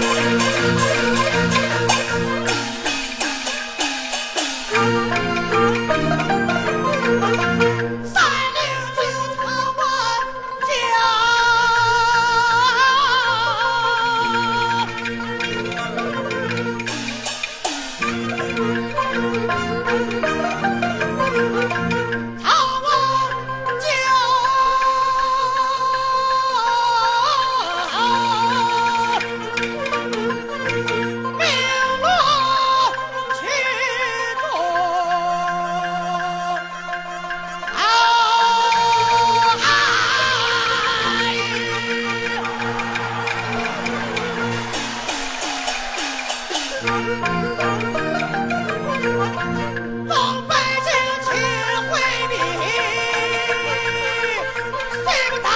Thank you. 众百姓去回避心不淡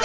定